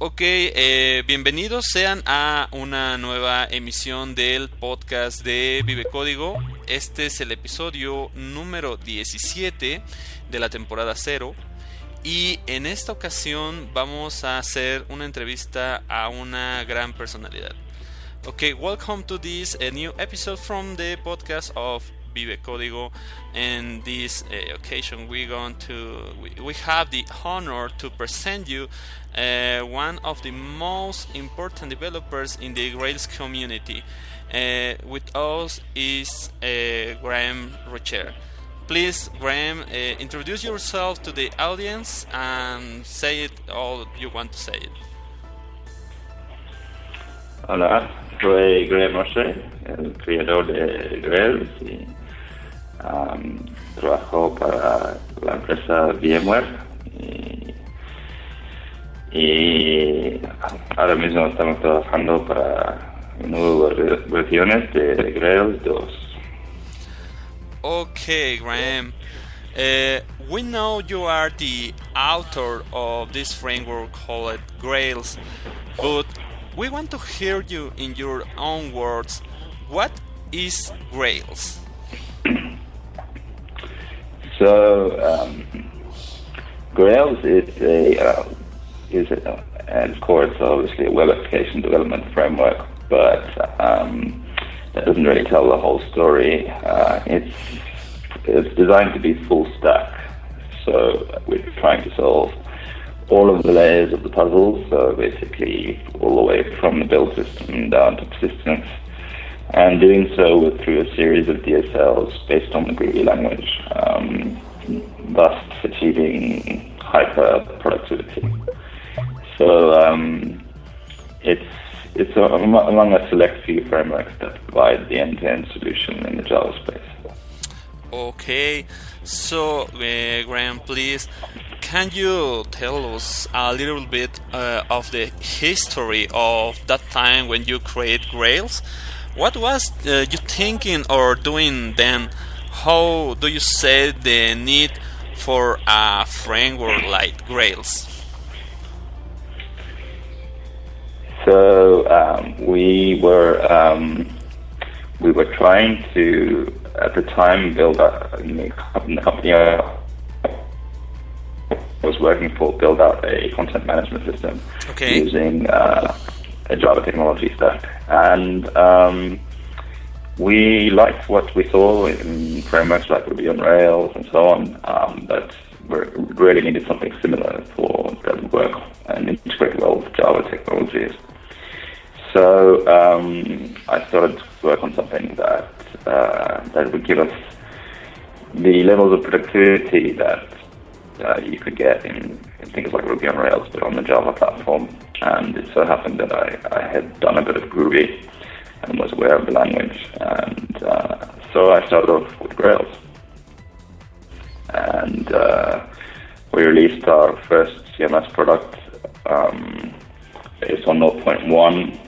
Ok, eh, bienvenidos sean a una nueva emisión del podcast de Vive Código. Este es el episodio número 17 de la temporada 0. Y en esta ocasión vamos a hacer una entrevista a una gran personalidad. Okay, welcome to this a new episode from the podcast of Vive Código. And this uh, occasion, we're going to we, we, have the honor to present you uh, one of the most important developers in the Grails community. Uh, with us is Graeme Rocher. Please, Graeme, introduce yourself to the audience and say it all you want to say it. Hola, soy Graeme Rocher, el creador de Grails y um, trabajo para la empresa VMware y, y, ahora mismo estamos trabajando para nuevas versiones de Grails 2. Okay, Graeme. Uh, we know you are the author of this framework called Grails, but we want to hear you in your own words. What is Grails? So, um, Grails is a uh, is a, and of course obviously a web application development framework, but um, that doesn't really tell the whole story. Uh, it's it's designed to be full stack, so we're trying to solve all of the layers of the puzzle. So basically, all the way from the build system down to persistence, and doing so through a series of DSLs based on the Groovy language, um, thus achieving hyper productivity. So um, it's it's among a select few frameworks that provide the end-to-end solution in the Java space. Okay, so uh, Graeme, please, can you tell us a little bit uh, of the history of that time when you create Grails? What was uh, you thinking or doing then? How do you say the need for a framework like Grails? So um, we were um, we were trying to at the time build a company I was working for build out a content management system okay. using uh, Java technology stuff. and um, we liked what we saw in frameworks like Ruby on Rails and so on, um, but we really needed something similar for that would work and integrate well with Java technologies. So um, I started to work on something that uh, that would give us the levels of productivity that uh, you could get in, in, things like Ruby on Rails, but on the Java platform. And it so happened that I, I had done a bit of Groovy and was aware of the language, and uh, so I started off with Grails. And uh, we released our first CMS product um, based on 0.1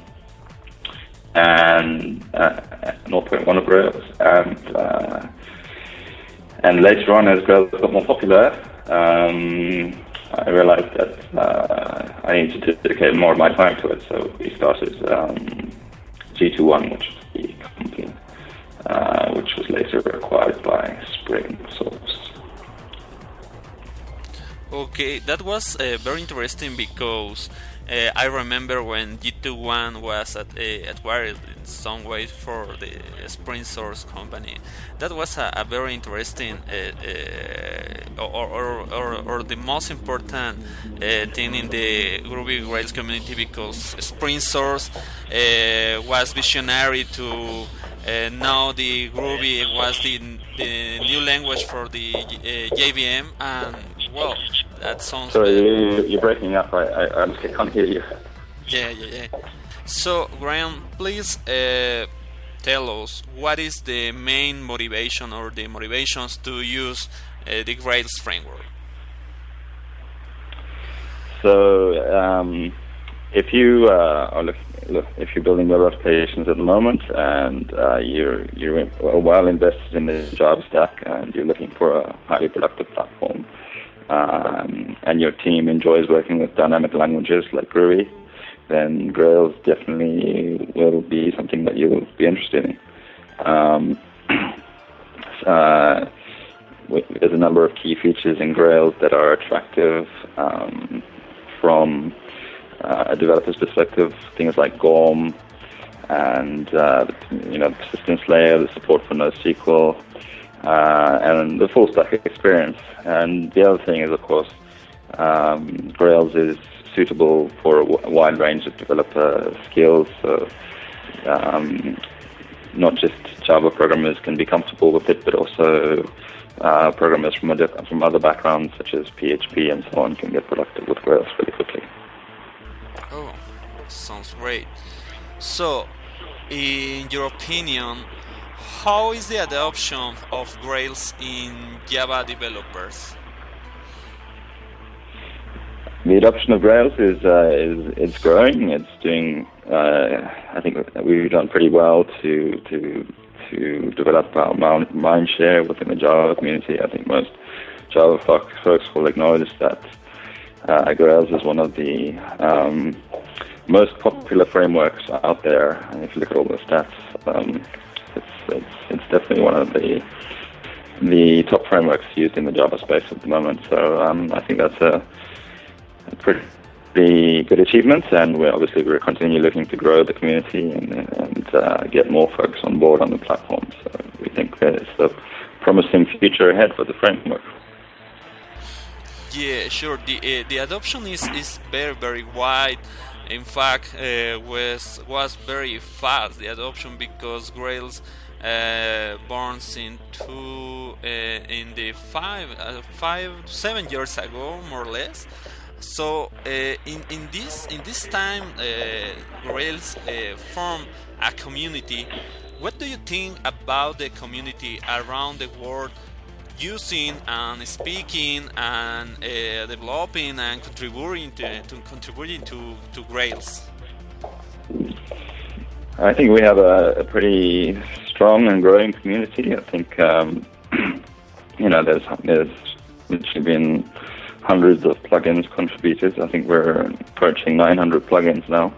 and uh, 0.1 of Grails. and uh, and later on as Grails got more popular, um, I realized that uh, I needed to dedicate more of my time to it. So we started um, G2One, which was the company, uh, which was later acquired by Spring Source. Okay, that was uh, very interesting because uh, I remember when G2One was at, uh, acquired in some way for the Spring Source company. That was a, a very interesting uh, uh or, or, or, or, the most important uh, thing in the Ruby Rails community because Spring Source uh, was visionary to now the Ruby was the, the new language for the JVM and well that sounds. Sorry, you're breaking up. I, I, I can't hear you. Yeah, yeah, yeah. So, Graeme, please uh, tell us what is the main motivation or the motivations to use uh, the Grails framework. So, um, if you uh, are look, look, if you're building web applications at the moment and uh, you're you're well invested in the Java stack and you're looking for a highly productive platform um, and your team enjoys working with dynamic languages like Groovy, then Grails definitely will be something that you'll be interested in. Um, uh, there's a number of key features in Grails that are attractive um, from uh, a developer's perspective. Things like GORM and uh, you know persistence layer, the support for NoSQL, uh, and the full stack experience. And the other thing is, of course, um, Grails is suitable for a wide range of developer skills. So, um, not just Java programmers can be comfortable with it, but also uh, programmers from other, from other backgrounds such as PHP and so on can get productive with Grails really quickly. Oh, sounds great. So, in your opinion, how is the adoption of Grails in Java developers? The adoption of Grails is uh, is it's growing. It's doing. Uh, I think we've done pretty well to to to develop our mind share within the Java community. I think most Java folks will acknowledge that uh, Grails is one of the um, most popular frameworks out there. And if you look at all the stats, um, it's, it's, definitely one of the the top frameworks used in the Java space at the moment. So um, I think that's a, a pretty good achievement, and we're obviously we're continuing looking to grow the community and, and uh, get more folks on board on the platform. So we think there's a promising future ahead for the framework. Yeah, sure. The uh, the adoption is, is very very wide. In fact, uh, was was very fast the adoption because Grails uh, born in two uh, in the five uh, five seven years ago more or less. So uh, in in this in this time, uh, Grails formed a community. What do you think about the community around the world using and speaking and uh, developing and contributing to, to, contributing to, to Grails? I think we have a, a pretty strong and growing community. I think um, you know there's there's literally been hundreds of plugins contributed. I think we're approaching 900 plugins now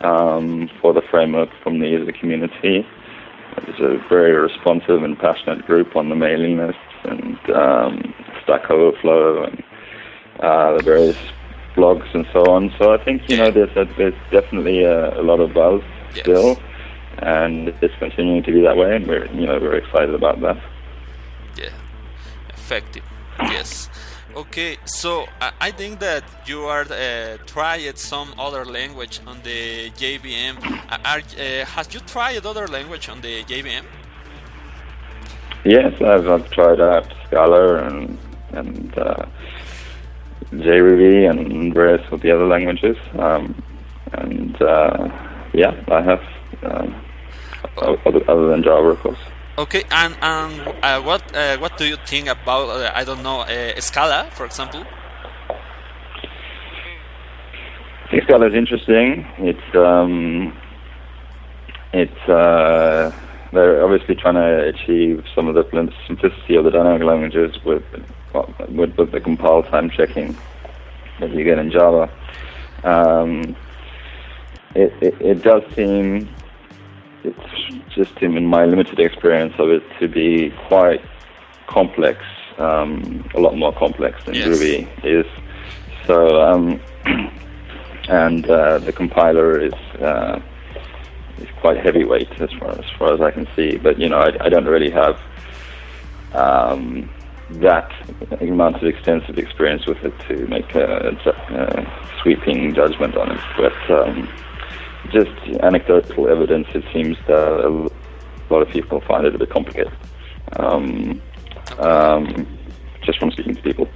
um, for the framework from the user community. It's a very responsive and passionate group on the mailing list and um, Stack Overflow and uh, the various blogs and so on. So I think you know there's a, there's definitely a, a lot of buzz yes. still, and it's continuing to be that way, and we're you know very excited about that. Yeah, effective. Yes. Okay, so I think that you are uh, tried some other language on the JVM. Are, uh, has you tried other language on the JVM? Yes, I've, I've tried out Scala and and uh, JRuby and various of the other languages. Um, and uh, yeah, I have uh, other, other than Java, of course. Okay, and and uh, what uh, what do you think about uh, I don't know uh, Scala, for example? Scala is interesting. It's um, it's uh, they're obviously trying to achieve some of the simplicity of the dynamic languages with with, with the compile time checking that you get in Java. Um, it, it, it does seem it's just in my limited experience of it to be quite complex, um, a lot more complex than yes. Ruby is. So, um, and uh, the compiler is uh, is quite heavyweight as far as far as I can see. But you know, I, I don't really have um, that amount of extensive experience with it to make a, a sweeping judgment on it. But um, just anecdotal evidence, it seems that a lot of people find it a bit complicated. Um, um, just from speaking to people.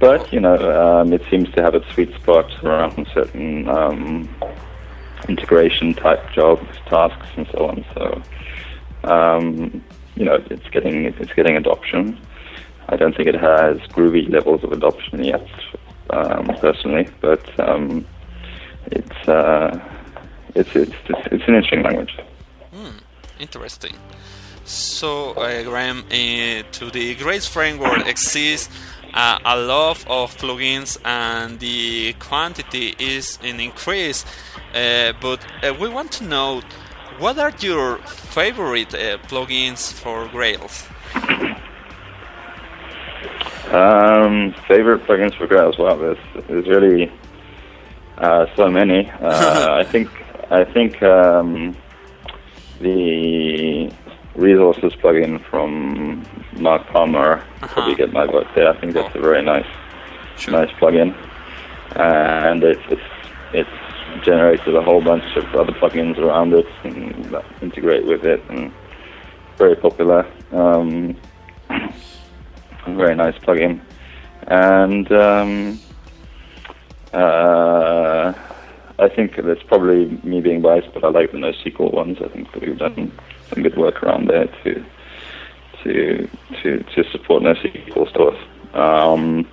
But, you know, um, it seems to have its sweet spot around certain um, integration type jobs, tasks, and so on. So, um, you know, it's getting it's getting adoption. I don't think it has groovy levels of adoption yet, um, personally, but it's uh, it's, it's, it's, an interesting language. Hmm, interesting. So, uh, Graeme, uh, to the Grails framework exists uh, a lot of plugins and the quantity is an increase. Uh, but uh, we want to know what are your favorite uh, plugins for Grails? Um, favorite plugins for Grails? Well, there's, there's really uh, so many. Uh, I think I think um, the resources plugin from Marc Palmer uh-huh. probably get my vote there. I think that's a very nice sure. nice plugin, and it's, it's it's generated a whole bunch of other plugins around it and integrate with it, and very popular. Um, very nice plugin, and um, uh, I think that's probably me being biased, but I like the NoSQL ones. I think that we've done some good work around there to to to to support NoSQL stores. Um,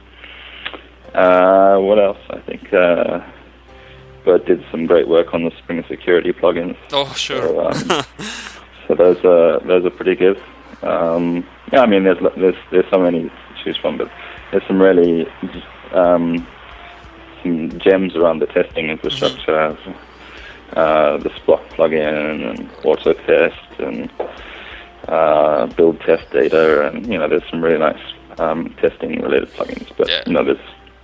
uh, what else? I think uh, Burt did some great work on the Spring Security plugins. Oh, sure. So, um, so those are those are pretty good. Um, yeah, I mean, there's there's there's so many to choose from, but there's some really um, some gems around the testing infrastructure. Uh, the Spock plugin and Autotest and uh, build test data, and you know, there's some really nice um, testing related plugins. But yeah. you know, there's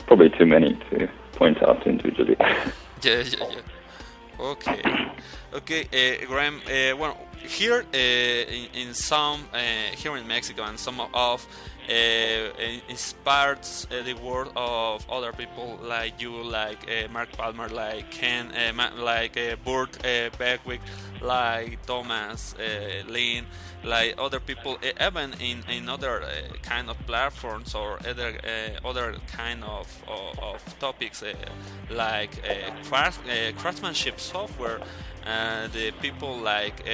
probably too many to point out individually. yeah, yeah, yeah. Okay, okay, uh, Graeme. Uh, well, here uh, in, in, some uh, here in Mexico and some of uh, inspired uh, the work of other people like you, like uh, Marc Palmer, like Ken, uh, like uh, Burt uh, Beckwith, like Tomas Lin, like other people, even in, in other kind of platforms or other other kind of, of, of topics like craft, craftsmanship software. the people like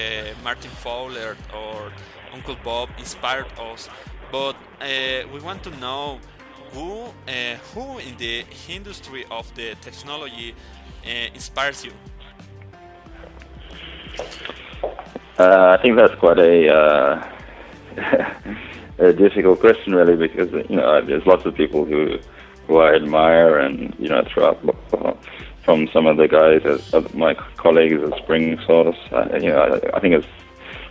Martin Fowler or Uncle Bob inspired us but uh, we want to know who uh, who in the industry of the technology uh, inspires you. Uh, I think that's quite a, uh, a difficult question, really, because you know there's lots of people who who I admire, and you know throughout from some of the guys, as, my colleagues at Spring Source, you know I, I think it's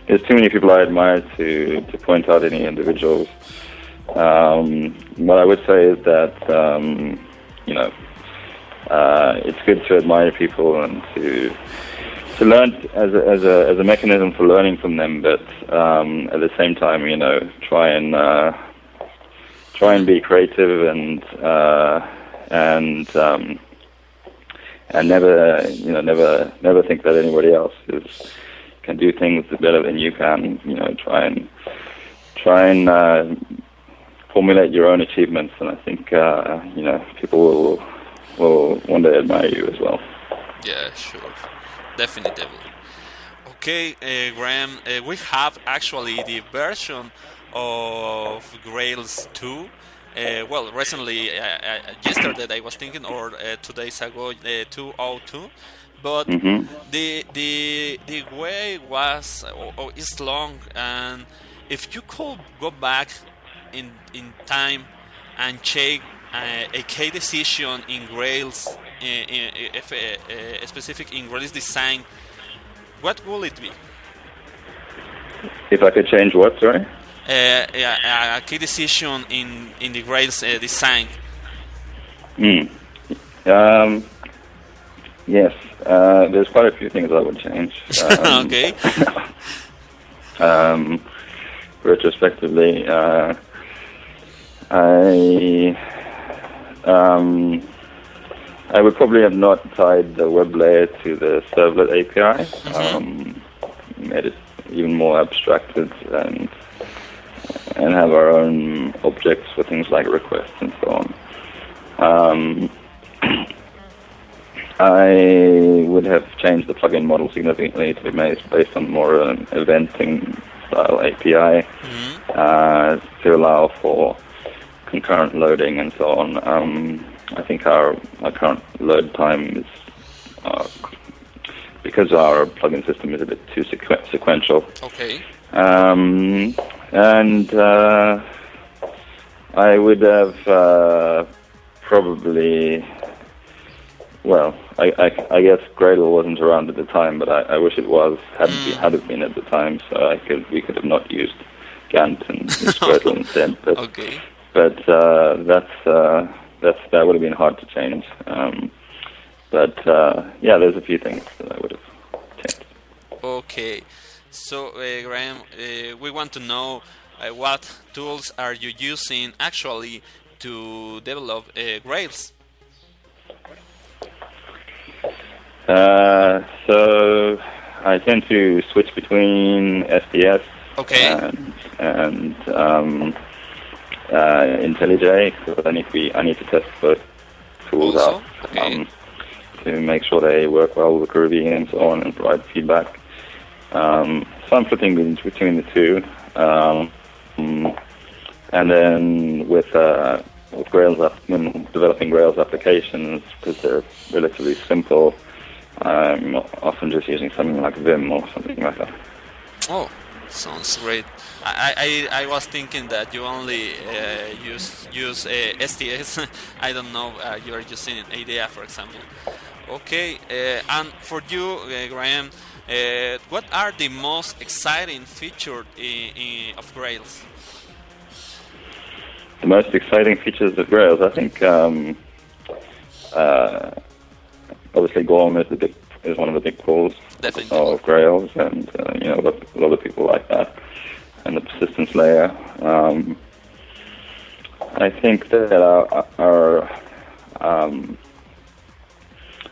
there's too many people I admire to, to point out any individuals. Um, what I would say is that, um, you know, uh, it's good to admire people and to to learn as a, as a as a mechanism for learning from them, but um, at the same time, you know, try and uh, try and be creative and uh, and um, and never you know never never think that anybody else is can do things better than you can. You know, try and try and uh, formulate your own achievements, and I think uh, you know people will will one day admire you as well. Yeah, sure, definitely. Okay, uh, Graeme, uh, we have actually the version of Grails 2. Uh, well, recently, uh, yesterday I was thinking, or two days ago, uh, 202 but mm-hmm. the the the way was or, or is long and if you could go back in in time and check uh, a key decision in Grails, uh, if a, a, specific in Grails design, what will it be? If I could change what, sorry? Uh, a, a key decision in in the Grails uh, design. Hmm. Um, Yes, uh, there's quite a few things I would change. Um, okay. um, retrospectively, uh, I um, I would probably have not tied the web layer to the servlet API. Mm-hmm. Um, made it even more abstracted and and have our own objects for things like requests and so on. Um, I would have changed the plugin model significantly to be made based on more of an eventing style API mm-hmm. uh, to allow for concurrent loading and so on. Um, I think our, our current load time is uh, because our plugin system is a bit too sequ- sequential. Okay. Um, and uh, I would have uh, probably. Well, I, I, I guess Gradle wasn't around at the time, but I, I wish it was. Hadn't Mm. been, had it been at the time, so I could we could have not used Gant and used Gradle instead. But Okay. but uh, that's uh, that's that would have been hard to change. Um, but uh, yeah, there's a few things that I would have changed. Okay. So, uh, Graeme, uh, we want to know uh, what tools are you using actually to develop uh, Grails? Uh, so I tend to switch between STS Okay. and, and um, uh, IntelliJ because I need to be I need to test both tools Also? out Okay. um, to make sure they work well with Groovy and so on and provide feedback. Um, so I'm flipping between the two, um, mm, and then with uh, with when developing Grails applications because they're relatively simple. I'm often just using something like Vim or something like that. Oh, sounds great. I, I, I was thinking that you only uh, use use uh, STS. I don't know. Uh, you are using ADA, for example. Okay, uh, and for you, uh, Graeme, uh, what are the most exciting features in, in, of Grails? The most exciting features of Grails, I think, um, uh, obviously Gorm is the big is one of the big pulls Definitely. of Grails, and uh, you know a lot, a lot of people like that, and the persistence layer. Um, I think that our our, um,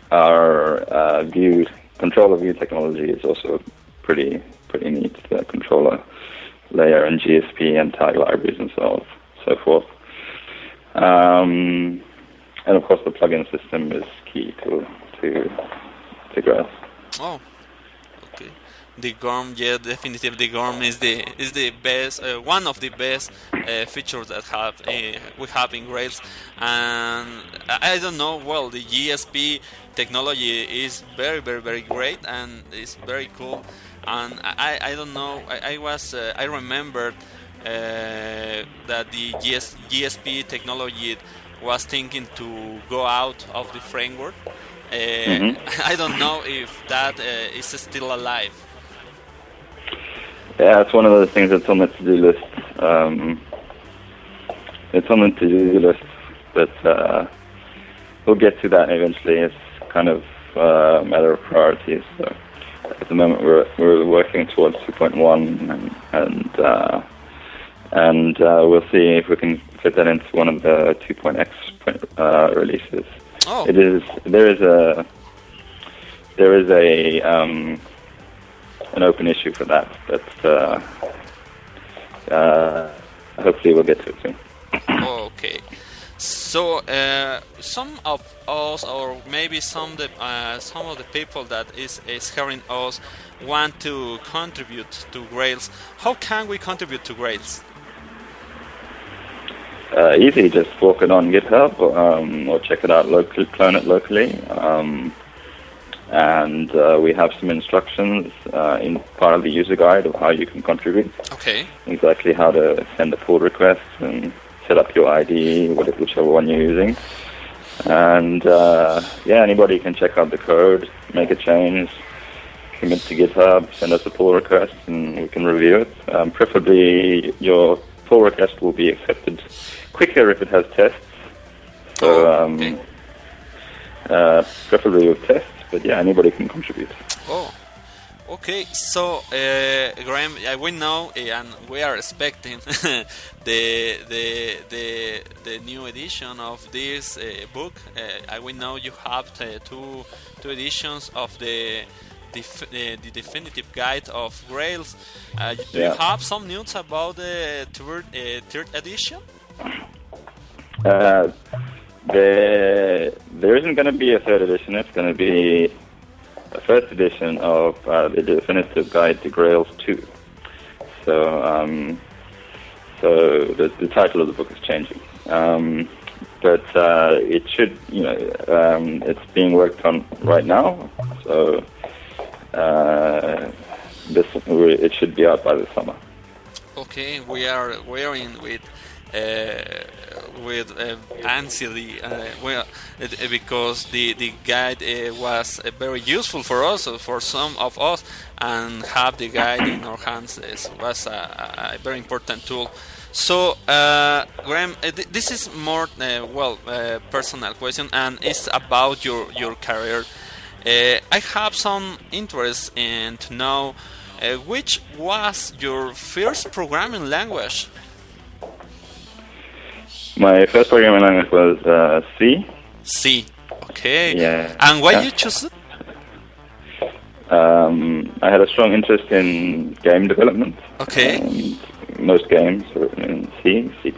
our uh, view controller view technology is also pretty pretty neat. The controller layer and GSP and tag libraries and so so forth. Um, and of course, the plugin system is key to to to Grails. Oh, okay. The GORM, yeah, definitely the GORM is the is the best, uh, one of the best uh, features that have uh, we have in Grails, and I don't know. Well, the GSP technology is very, very, very great, and it's very cool. And I, I don't know. I, I was uh, I remembered that the GS, GSP technology was thinking to go out of the framework. Uh, Mhm. I don't know if that uh, is still alive. Yeah, it's one of the things that's on the to-do list. Um, it's on the to-do list, but uh, we'll get to that eventually. It's kind of uh, a matter of priorities. So at the moment, we're we're working towards 2.1, and and uh, and uh, we'll see if we can fit that into one of the 2.x uh, releases. Oh, It is there is a there is a um, an open issue for that, but uh, uh, hopefully we'll get to it soon. okay. So uh, some of us, or maybe some the, uh, some of the people that is is hearing us, want to contribute to Grails. How can we contribute to Grails? Uh, easy, just walk it on GitHub or, um, or check it out locally, clone it locally. Um, and uh, we have some instructions uh, in part of the user guide of how you can contribute. Okay. exactly how to send a pull request and set up your ID, whatever- whichever one you're using. And uh, yeah, anybody can check out the code, make a change, commit to GitHub, send us a pull request, and we can review it. Um, preferably, your pull request will be accepted quicker if it has tests. So, Oh, um, okay. uh, preferably with tests, but yeah, anybody can contribute. Oh, okay. So, uh, Graeme, we know uh, and we are expecting the, the the the new edition of this uh, book. Uh, uh, we know you have two two editions of the. Def- uh, the definitive guide of Grails. Uh, do you have some news about the third, uh, third edition? Uh, there, there isn't going to be a third edition. It's going to be a first edition of uh, the definitive guide to Grails 2. So, um, so the, the title of the book is changing. Um, but uh, it should, you know, um, it's being worked on right now. So uh, this, it should be out by the summer. Okay, we are wearing with uh, with uh, anxiety uh, well, because the the guide uh, was uh, very useful for us, uh, for some of us, and have the guide in our hands was a, a, very important tool. So, uh, Graeme, this is more well personal question, and it's about your your career. I have some interest in to know which was your first programming language. My first programming language was uh, C. C. Okay. Yeah. And why yeah. you choose it? Um, I had a strong interest in game development. Okay. And most games are written in C, C++.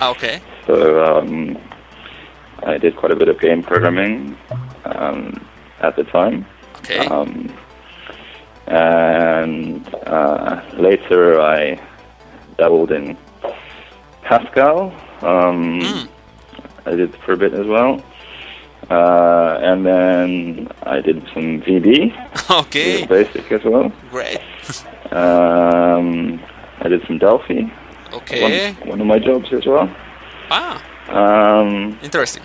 Ah, okay. So um, I did quite a bit of game programming um, at the time. Okay. Um, and uh, later I dabbled in Pascal. Um, mm. I did for a bit as well. Uh, and then I did some VB. Okay. Basic as well. Great. um, I did some Delphi. Okay. One, one, of my jobs as well. Ah. Um, Interesting.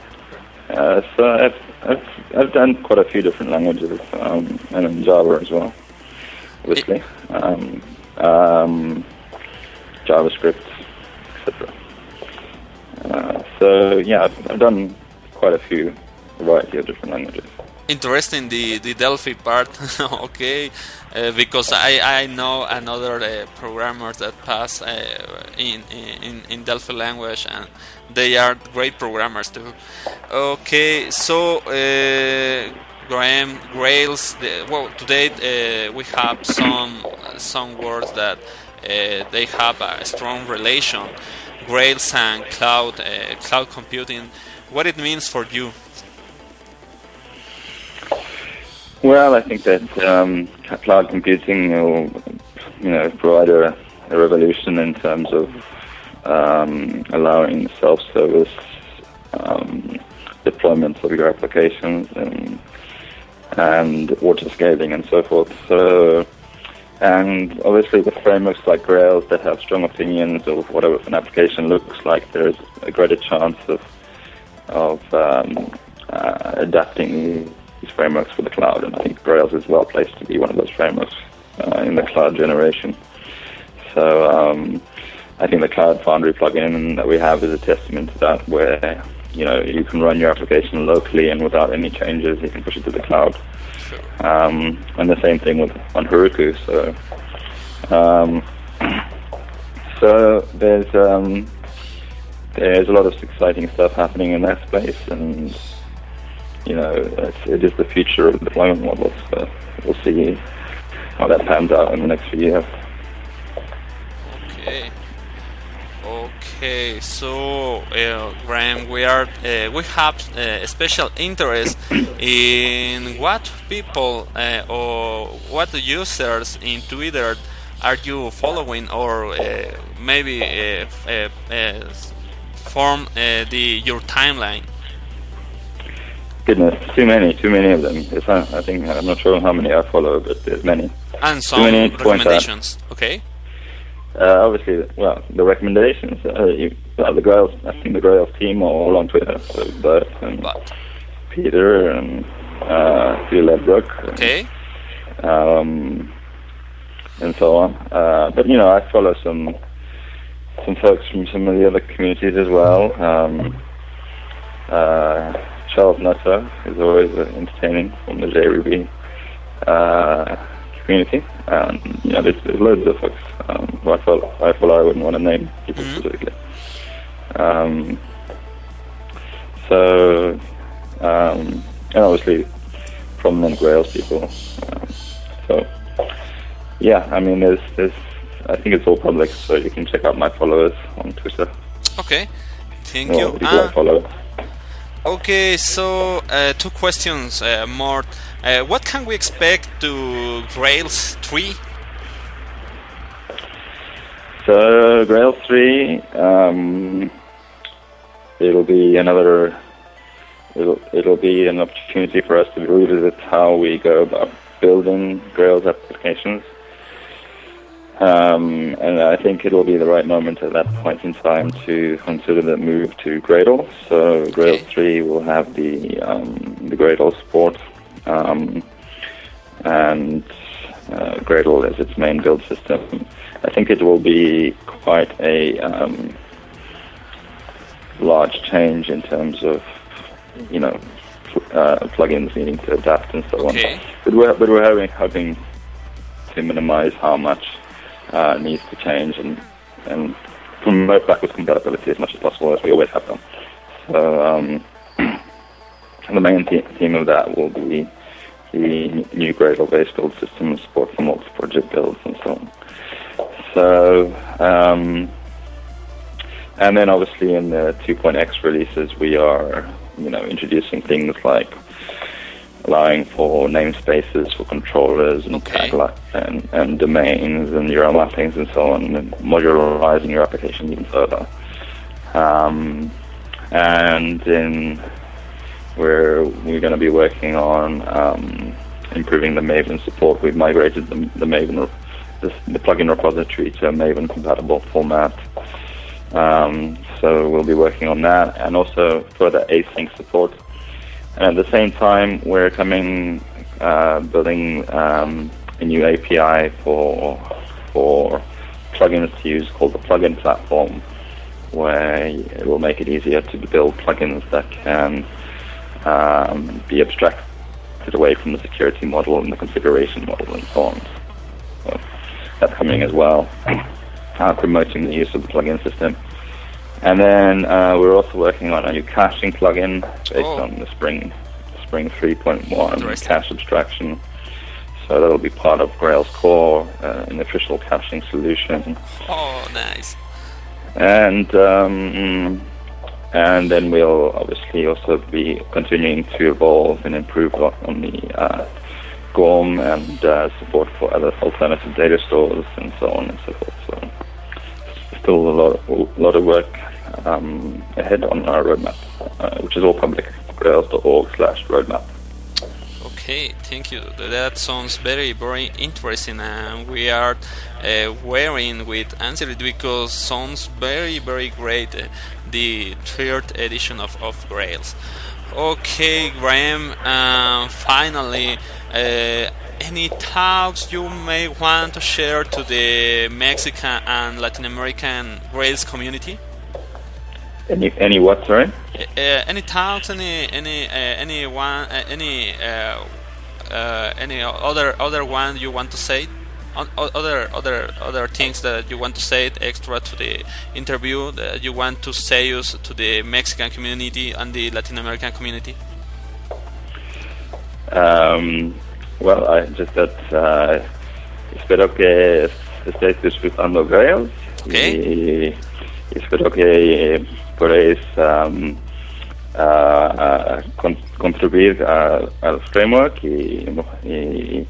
Uh, so I've, I've, I've done quite a few different languages, um, and in Java as well, obviously. Um, um, JavaScript, etc. Uh, so yeah, I've, I've, done quite a few variety of different languages. Interesting the the Delphi part, okay, uh, because I, I know another uh, programmers that pass uh, in, in in Delphi language and they are great programmers too. Okay, so. Uh, Graeme Grails. The, well, today we have some some words that they have a strong relation Grails and cloud uh, cloud computing, what it means for you? Well, I think that um, cloud computing will, you know, provide a, a revolution in terms of um, allowing self-service um, deployments of your applications and and auto scaling and so forth. So and obviously, with frameworks like Grails that have strong opinions of what an application looks like, there's a greater chance of of um, uh, adapting these frameworks for the cloud. And I think Grails is well placed to be one of those frameworks uh, in the cloud generation. So um, I think the Cloud Foundry plugin that we have is a testament to that, where you know you can run your application locally and without any changes, you can push it to the cloud. Um, and the same thing with on Heroku. So, um, so there's um, there's a lot of exciting stuff happening in that space, and you know it is the future of deployment models. So we'll see how that pans out in the next few years. Okay. Okay, so uh, Graeme, we are uh, we have uh, a special interest in what people uh, or what users in Twitter are you following, or uh, maybe uh, form the your timeline. Goodness, too many, too many of them. I think I'm not sure how many I follow, but there's many. And some recommendations. Okay. Uh, obviously, well, the recommendations, uh, you, uh, the Grails, I think the Grails team are all on Twitter. So Burt and but. Peter and uh, Phil Ledbrook. Okay. And, um, and so on. Uh, but, you know, I follow some some folks from some of the other communities as well. Um, uh, Charles Nutter is always entertaining from the JRuby. Uh, community. Um, you know, there's, there's loads of folks um, who I follow, I follow. I wouldn't want to name people mm-hmm. specifically. Um, so, um, and obviously prominent Grails people. Um, so, yeah, I mean, there's, there's, I think it's all public, so you can check out my followers on Twitter. Okay, thank you. Uh, okay, so uh, two questions uh, more. Uh, what can we expect to Grails 3? So, Grails 3, um, it'll be another, it'll, it'll be an opportunity for us to revisit how we go about building Grails applications. Um, and I think it will be the right moment at that point in time to consider the move to Gradle. So Gradle Okay. 3 will have the um, the Gradle support, um, and uh, Gradle is its main build system. I think it will be quite a um, large change in terms of you know uh, plugins needing to adapt and so Okay. on. But we're but we're hoping, hoping to minimize how much uh, needs to change and and promote backwards compatibility as much as possible as we always have done. So um, the main the- theme of that will be the new Gradle-based build system and support for multi-project builds and so on. So um, and then obviously in the 2.x releases we are you know introducing things like allowing for namespaces for controllers and Okay. tagli- and, and domains and URL mappings and so on, and modularizing your application even further. Um, and then we're we're going to be working on um, improving the Maven support. We've migrated the, the Maven the, the plugin repository to a Maven compatible format. Um, so we'll be working on that, and also further async support. And at the same time, we're coming uh, building um, a new API for for plugins to use called the plugin platform, where it will make it easier to build plugins that can um, be abstracted away from the security model and the configuration model and so on. So that's coming as well, uh, promoting the use of the plugin system. And then uh, we're also working on a new caching plugin based Oh. on the Spring Spring 3.1 cache abstraction. So that'll be part of Grail's core, uh, an official caching solution. Oh, nice. And um, and then we'll obviously also be continuing to evolve and improve on the uh, GORM and uh, support for other alternative data stores and so on and so forth. So still a lot, a lot of work um, ahead on our roadmap, uh, which is all public. Grails.org slash roadmap. Okay, thank you. That sounds very, very interesting, and we are uh, wearing with answered because sounds very, very great. Uh, the third edition of of Grails. Okay, Graeme. Finally, uh, any talks you may want to share to the Mexican and Latin American Grails community? Any, any what, sorry? Uh, any talks, any any uh, any one, uh, any uh, uh, any other other one you want to say? O- other other other things that you want to say extra to the interview that you want to say us to the Mexican community and the Latin American community? Um, well, I just that uh, espero que estéis disfrutando Grails Ok. y, y espero que eh, podéis um, a- a con- contribuir a- al framework y, y,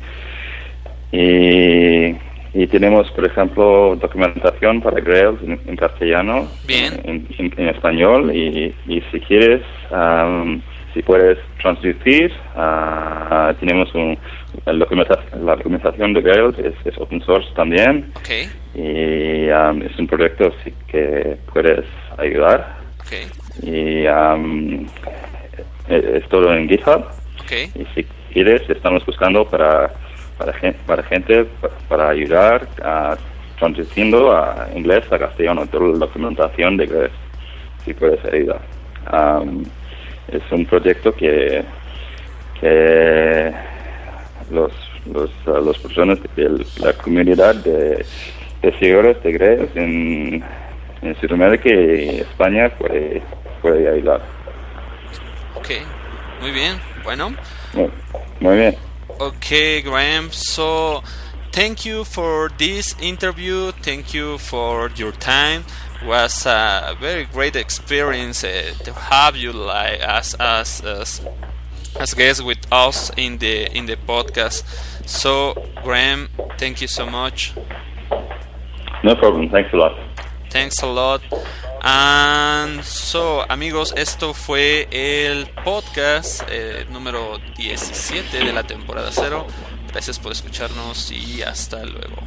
y, y tenemos, por ejemplo, documentación para Grails en, en castellano, Bien. En, en- en español y, y si quieres, um, si puedes traducir, ah, tenemos un, la, documenta- la documentación de Grails es, es open source también. Okay, y um, es un proyecto sí que puedes ayudar. Okay, y um, es todo en GitHub. Okay, y si quieres estamos buscando para para, gen- para gente pa- para ayudar a traduciendo a inglés a castellano toda la documentación de inglés si puedes ayudar. Um, es un proyecto que que los los los personas de la comunidad de, de seguidores de Grails en, en Sudamérica y España puede, puede ayudar okay. Muy bien. Bueno. muy, muy bien Okay, Graham. So, thank you for this interview. Thank you for your time. Was a very great experience uh, to have you like as as as as guest with us in the in the podcast. So, Graham, thank you so much. no problem thanks a lot Thanks a lot. And so, amigos, esto fue el podcast eh, número 17 de la temporada 0. Gracias por escucharnos y hasta luego.